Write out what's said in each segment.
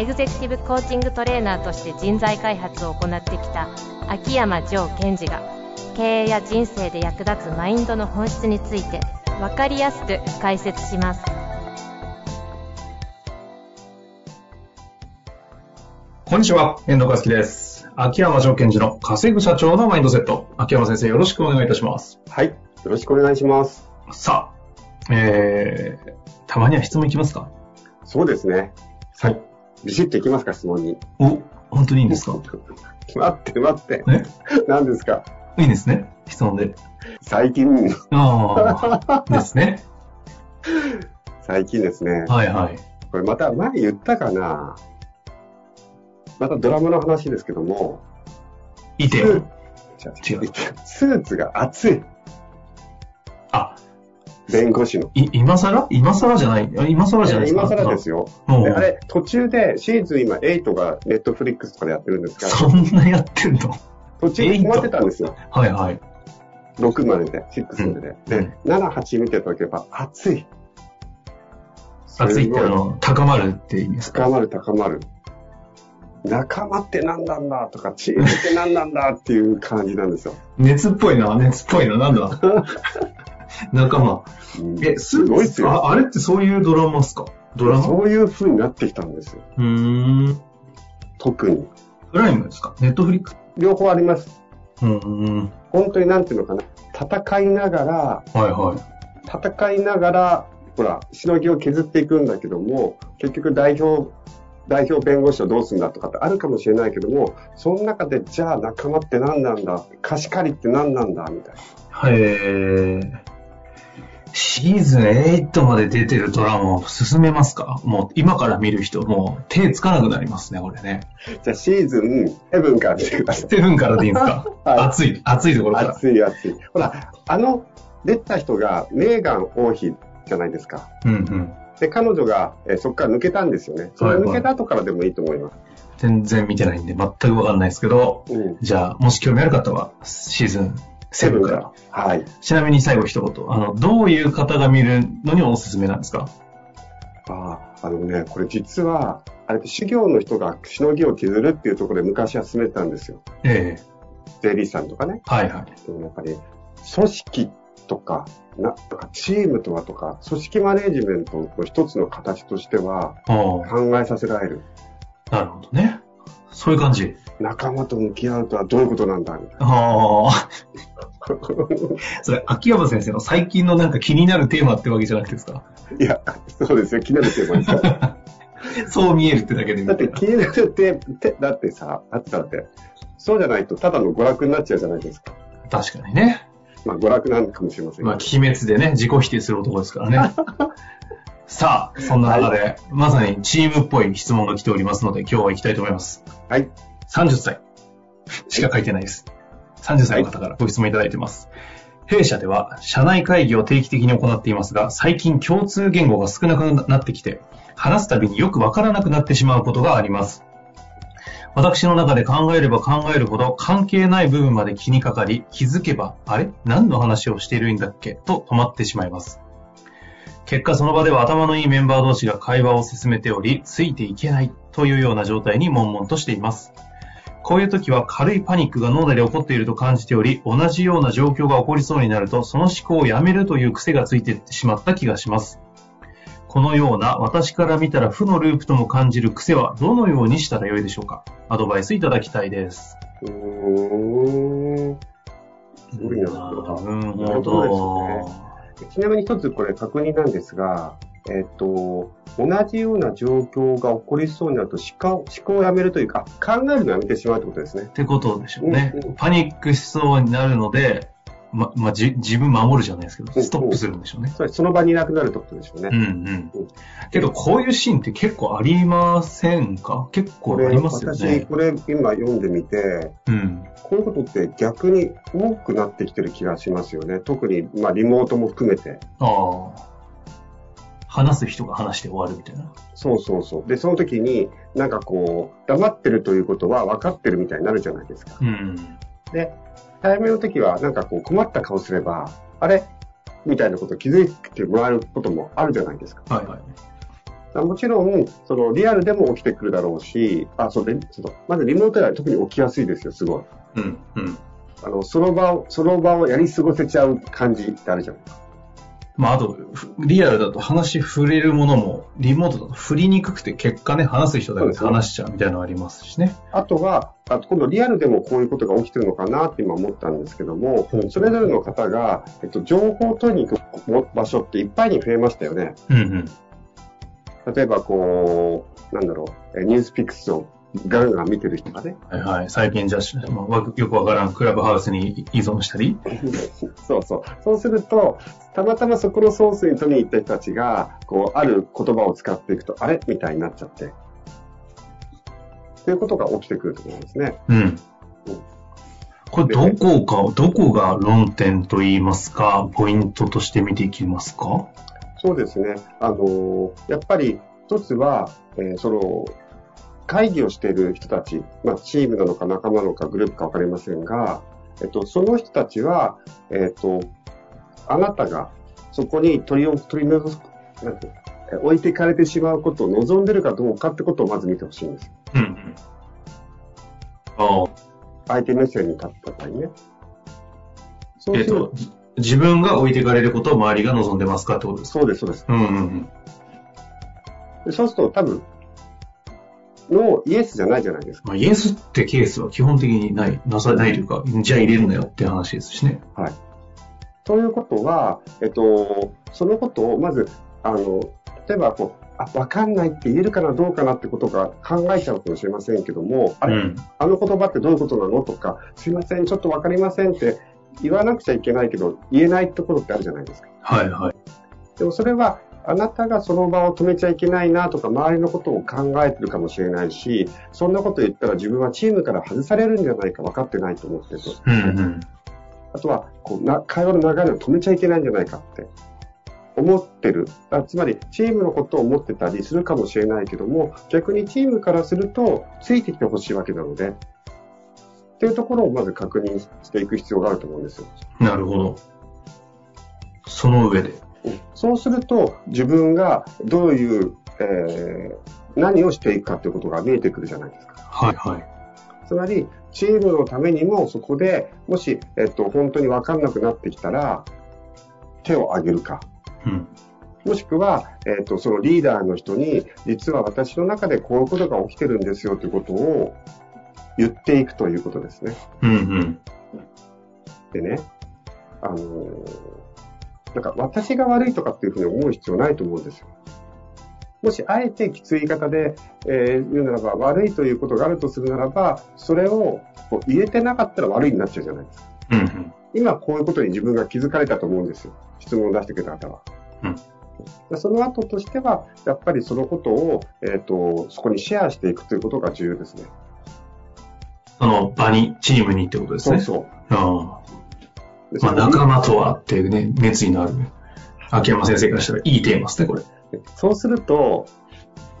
エグゼクティブコーチングトレーナーとして人材開発を行ってきた秋山城賢治が経営や人生で役立つマインドの本質について分かりやすく解説しますこんにちは、遠藤和樹です。秋山城賢治の稼ぐ社長のマインドセット。秋山先生、よろしくお願いいたします。はい。よろしくお願いします。さあ、えー、たまには質問いきますか？そうですね。はい。ビシッといきますか、質問に。お、本当にいいんですか？待って、待って。え？何ですか？いいんですね？質問で。最近、ああ、ですね。最近ですね。はいはい。これまた前言ったかな？またドラマの話ですけども、いて違うスーツが熱い。あ、弁護士の。い、今更？今更じゃない？今更じゃないですか？今更ですよ。であれ、途中でシーズン今8がネットフリックスとかでやってるんですが、そんなやってんの？途中で止まってたんですよ。はいはい。6までで、6までで。うんで、7、8見ておけば熱い。熱いってあの、高まるって意味ですか？高まる高まる。仲間って何なんだ？とか、チームって何なんだ？っていう感じなんですよ。熱っぽいな、熱っぽいな、なんだ？仲間。うんえ、スすごいっすよ。ああれってそういうドラマっすか？ドラマ？うそういう風になってきたんですよ。ーん。特に。プライムですか？ネットフリック両方あります。うーん。本当になんていうのかな？戦いながら、はいはい。戦いながら、ほら、しのぎを削っていくんだけども、結局代表、代表弁護士をどうするんだとかってあるかもしれないけども、その中で、じゃあ仲間って何なんだ？貸し借りって何なんだ？みたいな。へえ。シーズン8まで出てるドラマを進めますか？もう今から見る人、もう手つかなくなりますね、これね。じゃあシーズン7から見てください。7からでいいんですか？はい熱い、熱いところから。熱い熱い。ほら、あの、出た人がメーガン王妃じゃないですか。うんうん。で、彼女が、えーそこから抜けたんですよね。その抜けた後からでもいいと思います。全然見てないんで全くわかんないですけど、うん。じゃあ、もし興味ある方は、シーズン7から。。はい。ちなみに最後一言。あの、どういう方が見るのにおすすめなんですか？ああ、あのね、これ実は、あれ、修行の人がしのぎを削るっていうところで昔は進めてたんですよ。ええ税理士さんとかね。はいはい。でもやっぱり、組織とか、な、とかチームとはとか、組織マネジメントの一つの形としては、考えさせられる。なるほどね。そういう感じ。仲間と向き合うとはどういうことなんだみたいああ。な。それ、秋山先生の最近のなんか気になるテーマってわけじゃなくてですか？いや、そうですよ。気になるテーマですよ。だ そう見えるってだけで見って気になるテーマ、てだってさ、だってだって、そうじゃないとただの娯楽になっちゃうじゃないですか。確かにね。まあ娯楽なんかもしれませんけどまあ、鬼滅でね、自己否定する男ですからね。さあ、そんな中で、まさにチームっぽい質問が来ておりますので、今日は行きたいと思います。はい。30歳しか書いてないです。30歳の方からご質問いただいてます。弊社では社内会議を定期的に行っていますが、最近共通言語が少なくなってきて、話すたびによくわからなくなってしまうことがあります。私の中で考えれば考えるほど関係ない部分まで気にかかり、気づけば、あれ？何の話をしているんだっけ？と止まってしまいます。結果その場では頭のいいメンバー同士が会話を進めており、ついていけないというような状態に悶々としています。こういう時は軽いパニックが脳内で起こっていると感じており、同じような状況が起こりそうになると、その思考をやめるという癖がついてしまった気がします。このような私から見たら負のループとも感じる癖はどのようにしたらよいでしょうか？アドバイスいただきたいです。うーん。すごいな。なるほなるほどど。ちなみに一つこれ確認なんですが、えっ、と、同じような状況が起こりそうになると思考思考をやめるというか、考えるのをやめてしまうってことですねっ。てことでしょうねうんうん。パニックしそうになるので、ま、まあ、じ、自分守るじゃないですけど、ストップするんでしょうね。それその場にいなくなるってことでしょうね。うんうん。けど、こういうシーンって結構ありませんか？結構ありますよ私、ね。これ今読んでみて、うん。こういうことって逆に多くなってきてる気がしますよね。特に、まあ、リモートも含めて。ああ。話す人が話して終わるみたいな。そうそうそう。で、その時に、なんかこう、黙ってるということは分かってるみたいになるじゃないですか。うん。で、対面の時は、なんかこう、困った顔すれば、あれ？みたいなことを気づいてもらえることもあるじゃないですか。はいはい。もちろん、その、リアルでも起きてくるだろうし、あ、そうで、その、まずリモートでは特に起きやすいですよ、すごい。うんうん。あの、その場を、その場をやり過ごせちゃう感じってあるじゃないですか。まあ、あと、ふリアルだと話触れるものも、リモートだと振りにくくて結果ね、話す人だけで話しちゃうみたいなのありますしね。あとは、あと今度リアルでもこういうことが起きてるのかなって今思ったんですけどもそれぞれの方が、えっと、情報を取りに行く場所っていっぱいに増えましたよね。うんうん。例えばこう、なんだろう、えニュースピックスをガンガン見てる人がね。はいはい。最近じゃあ、まあわよくわからんクラブハウスに依存したり。そうそう。そうすると、たまたまそこのソースに取りに行った人たちが、こう、ある言葉を使っていくと、あれ？みたいになっちゃって。ということが起きてくると思うんですね。うん。これどこか、どこが論点と言いますか、ポイントとして見ていきますか？そうですね。あのーやっぱり一つは、えーその、会議をしている人たち、まあ、チームなのか仲間なのかグループかわかりませんが、えっと、その人たちは、えっと、あなたがそこに取りを取り除く、なんて置いていかれてしまうことを望んでるかどうかってことをまず見てほしいんです。うんうん。ああ。相手目線に立った場合ね。そうするえっと、じ自分が置いていかれることを周りが望んでますかってことですか？そうです、そうです。うんうんうん。でそうすると多分、ノー、イエスじゃないじゃないですか。まあ、イエスってケースは基本的にない、なさないというか、じゃあ入れるなよって話ですしね。ということは、えっと、そのことをまず、あの、例えばこう、あ、わかんないって言えるかな、どうかなってことが考えちゃうかもしれませんけども、あれ、うん。あの言葉ってどういうことなのとか、すいません、ちょっとわかりませんって言わなくちゃいけないけど、言えないところってあるじゃないですか。はいはい。でもそれは、あなたがその場を止めちゃいけないなとか、周りのことを考えてるかもしれないし、そんなこと言ったら自分はチームから外されるんじゃないか分かってないと思ってると。うんうん。あとはこうな、会話の流れを止めちゃいけないんじゃないかって思ってる。あつまり、チームのことを思ってたりするかもしれないけども、逆にチームからすると、ついてきてほしいわけなので、っていうところをまず確認していく必要があると思うんですよ。なるほど。その上で。そうすると、自分がどういう、えー何をしていくかということが見えてくるじゃないですか。はいはい。つまり、チームのためにも、そこでもし、えっと、本当に分かんなくなってきたら、手を挙げるか。うん。もしくは、えっ、と、そのリーダーの人に、実は私の中でこういうことが起きてるんですよということを言っていくということですね。うんうん。でね、あのーなんか私が悪いとかっていうふうに思う必要ないと思うんですよ。もしあえてきつい言い方で、えー言うならば、悪いということがあるとするならば、それをこう言えてなかったら悪いになっちゃうじゃないですか。うんうん。今こういうことに自分が気づかれたと思うんですよ。質問を出してくれた方は。うんでその後としては、やっぱりそのことを、えっ、と、そこにシェアしていくということが重要ですね。その場に、チームにってことですね。そうそう。うん。でまあ、仲間とはっていうね、熱意のある、秋山先生からしたらいいテーマですね、これ。そうすると、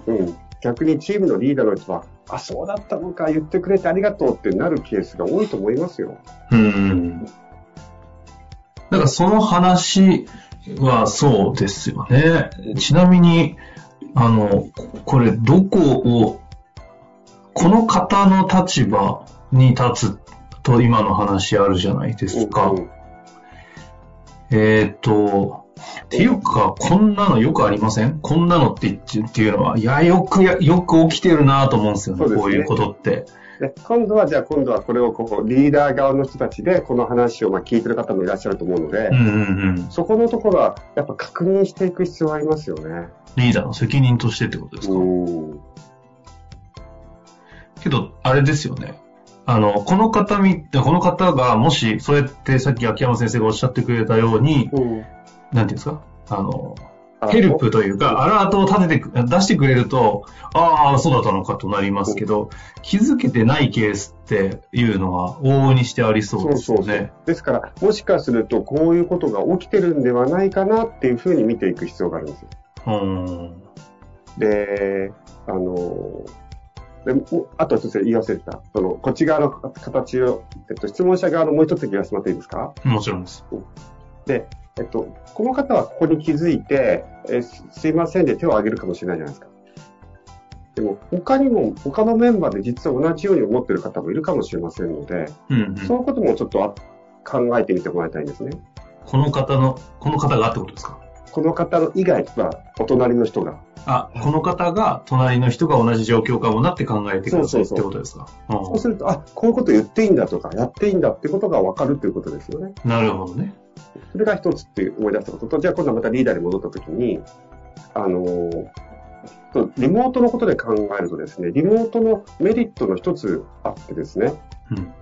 うん、逆にチームのリーダーの人は、あ、そうだったのか、言ってくれてありがとうってなるケースが多いと思いますよ。うん。だからその話はそうですよね。ちなみに、あの、これどこを、この方の立場に立つと今の話あるじゃないですか。うんえっ、と、っていうか、こんなのよくありません？こんなのって言ってっていうのは、いや、よくや、よく起きてるなと思うんですよね、ねこういうことって。で今度は、じゃあ今度はこれをこうリーダー側の人たちでこの話をまあ聞いてる方もいらっしゃると思うので、うんうんうん。そこのところはやっぱ確認していく必要がありますよね。リーダーの責任としてってことですか、うん。けど、あれですよね。あの、この方み、この方がもし、そうやってさっき秋山先生がおっしゃってくれたように、うん。なんていうんですか？あの、あヘルプというか、アラートを立ててく、出してくれると、ああ、そうだったのかとなりますけど、気づけてないケースっていうのは往々にしてありそうそうですそうそうよね。。ですから、もしかすると、こういうことが起きてるんではないかなっていうふうに見ていく必要があるんですよ。うん。で、あの、でもあと一つ言い忘れてた。その、こっち側の形を、えっと、質問者側のもう一つ言わせてもらっていいですか？もちろんです。で、えっと、この方はここに気づいて、えすすいませんで手を挙げるかもしれないじゃないですか。でも、他にも、他のメンバーで実は同じように思ってる方もいるかもしれませんので、うん、うん。そういうこともちょっとあ考えてみてもらいたいんですね。この方の、この方がってことですか？この方の以外は、お隣の人が。あ、この方が隣の人が同じ状況かもなって考えてくださいっそうそうそうてことですかそうすると、あ、こういうこと言っていいんだとか、やっていいんだってことが分かるということですよね。うんなるほどね。それが一つって思い出したことと、じゃあ今度はまたリーダーに戻ったときに、あのーとリモートのことで考えるとですね、リモートのメリットの一つあってですね、うん。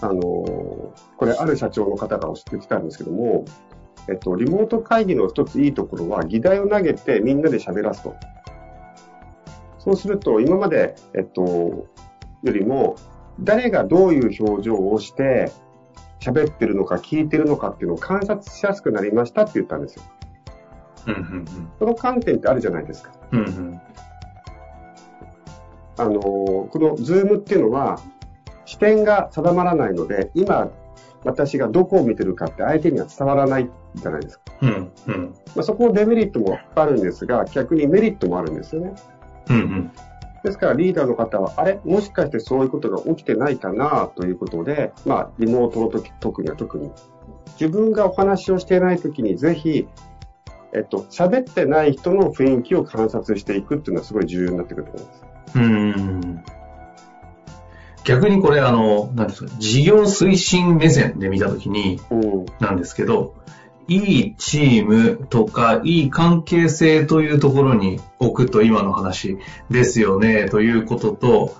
あのーこれある社長の方が言ってたんですけども、えっと、リモート会議の一ついいところは、議題を投げてみんなで喋らすと。そうすると、今まで、えっと、よりも、誰がどういう表情をして、喋ってるのか聞いてるのかっていうのを観察しやすくなりましたって言ったんですよ。うん、うん、その観点ってあるじゃないですか。うん。うん、うん。あのーこのズームっていうのは、視点が定まらないので、今、私がどこを見てるかって相手には伝わらないじゃないですか。うん、うん。まあ、そこのデメリットもあるんですが、逆にメリットもあるんですよね。うん、うん。ですからリーダーの方は、あれ？もしかしてそういうことが起きてないかなということで、まあ、リモートの時、特には特に。自分がお話をしていない時にぜひ、えっと、喋ってない人の雰囲気を観察していくっていうのはすごい重要になってくると思います。うん。逆にこれ、あの、なんですか、事業推進目線で見たときに、うん。なんですけど、いいチームとか、いい関係性というところに置くと今の話ですよね、ということと、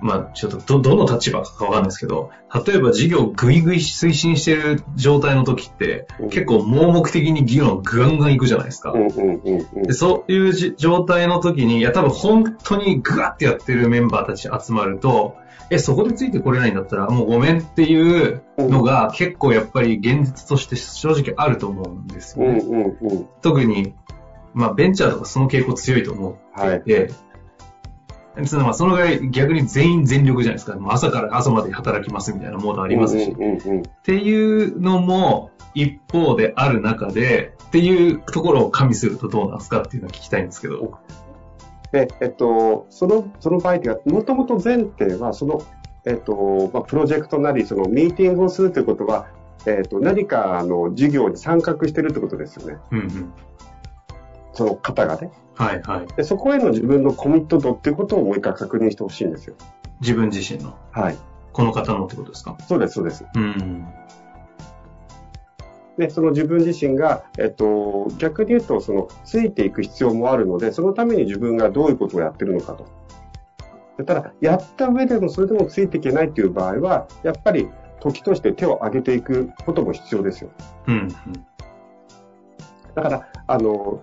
まあ、ちょっとど、どの立場かわかんないですけど、例えば事業をぐいぐい推進してる状態の時って、うん。結構盲目的に議論ガンガン行くじゃないですか。でそういうじ状態の時に、いや多分本当にグワってやってるメンバーたち集まると、え、そこでついてこれないんだったらもうごめんっていうのが結構やっぱり現実として正直あると思うんですよね。うんうんうん。特に、まあベンチャーとかその傾向強いと思っていて、そのまあそのぐらい逆に全員全力じゃないですか。もう朝から朝まで働きますみたいなモードありますし。うんうんうんうんっていうのも一方である中で、っていうところを加味するとどうなんですかっていうのを聞きたいんですけど。で、えっと、その、その場合っていうか、もともと前提は、その、えっと、まあ、プロジェクトなり、そのミーティングをするということは、えっと、何か、あの、授業に参画してるってことですよね。うんうん。その方がね。はいはい。で、そこへの自分のコミット度っていうことをもう一回確認してほしいんですよ。自分自身の。はい。この方のってことですか？そうです、そうです。うん。で、その自分自身が、えっと、逆に言うと、その、ついていく必要もあるので、そのために自分がどういうことをやってるのかと。でただ、やった上でもそれでもついていけないっていう場合は、やっぱり、時として手を挙げていくことも必要ですよ。うんうん。だから、あの、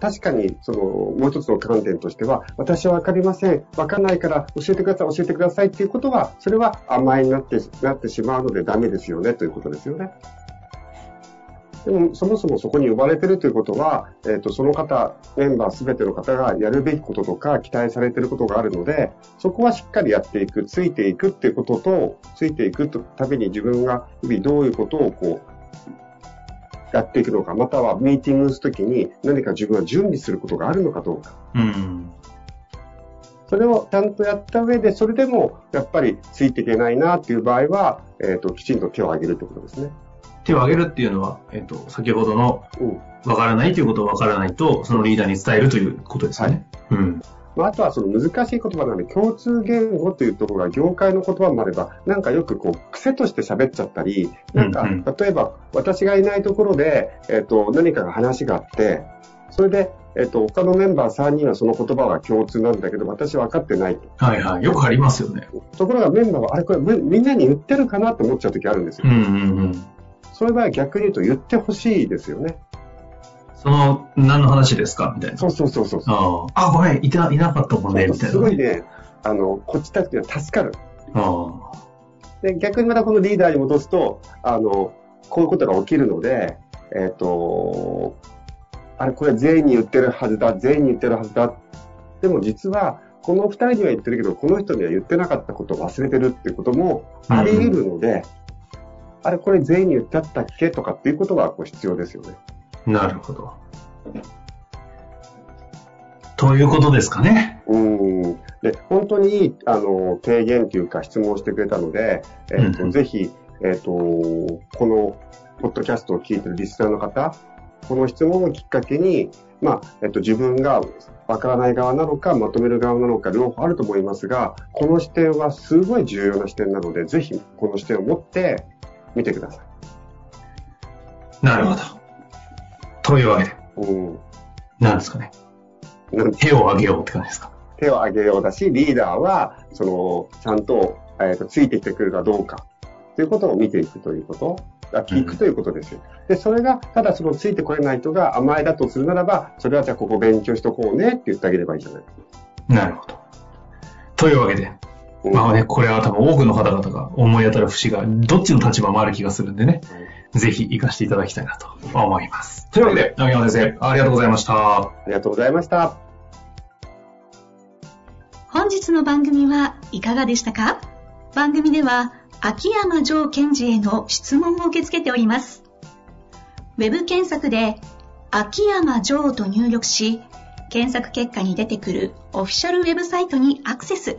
確かに、その、もう一つの観点としては、私はわかりません。わかんないから教えてください、教えてくださいっていうことは、それは甘えになって、なってしまうのでダメですよね、ということですよね。でも、そもそもそこに呼ばれてるということは、えっ、と、その方、メンバーすべての方がやるべきこととか、期待されてることがあるので、そこはしっかりやっていく、ついていくっていうことと、ついていくために自分が日々どういうことをこう、やっていくのか、またはミーティングするときに何か自分は準備することがあるのかどうか。うん。それをちゃんとやった上で、それでもやっぱりついていけないなっていう場合は、えっ、と、きちんと手を挙げるということですね。手を挙げるっていうのは、えっ、と、先ほどのうん。わからないということをわからないと、そのリーダーに伝えるということですよね。うん。まあ、あとはその難しい言葉なので、共通言語というところが業界の言葉もあれば、なんかよくこう、癖として喋っちゃったり、なんか、例えば私がいないところで、えっ、と、何かが話があって、それで、えっと、他のメンバー3人はその言葉は共通なんだけど、私は分かってないと。はいはい。よくありますよね。ところがメンバーは、あれこれみみんなに言ってるかなって思っちゃう時あるんですよ。うんうんうん。そういう場合は逆に言うと言ってほしいですよね。その、何の話ですかみたいな。そうそうそうそう。ああ、あごめん、いた、いなかったもんね、みたいな。すごいね、あの、こっちたちには助かる。あで、逆にまたこのリーダーに戻すと、あの、こういうことが起きるので、えっ、と、あれ、これ全員に言ってるはずだ、全員に言ってるはずだ。でも実は、この二人には言ってるけど、この人には言ってなかったことを忘れてるっていうこともあり得るので、あれ、これ全員に言ってあったっけとかっていうことがこう必要ですよね。あ、なるほど。ということですかね。うん。で、本当にいい、あの、提言というか質問をしてくれたので、えっ、と、うんぜひ、えっ、と、この、ポッドキャストを聞いてるリスナーの方、この質問をきっかけに、まあ、えっ、と、自分がわからない側なのか、まとめる側なのか、両方あると思いますが、この視点はすごい重要な視点なので、ぜひ、この視点を持って見てください。なるほど。というわけで、うん。なんですかね。手を挙げようって感じですか。手を挙げようだし、リーダーは、その、ちゃんと、えっ、と、ついてきてくるかどうか、ということを見ていくということ、あ聞くということですよ。で、それが、ただそのついてこれない人が甘えだとするならば、それはじゃあここ勉強しとこうねって言ってあげればいいじゃない。なるほど。というわけで、うんまあね、これは多分多くの方々が思い当たる節が、どっちの立場もある気がするんでね、ぜひ活かしていただきたいなと思います。というわけで、長山先生、ありがとうございました。ありがとうございました。本日の番組はいかがでしたか？番組では秋山城賢治への質問を受け付けております。ウェブ検索で秋山城と入力し、検索結果に出てくるオフィシャルウェブサイトにアクセス。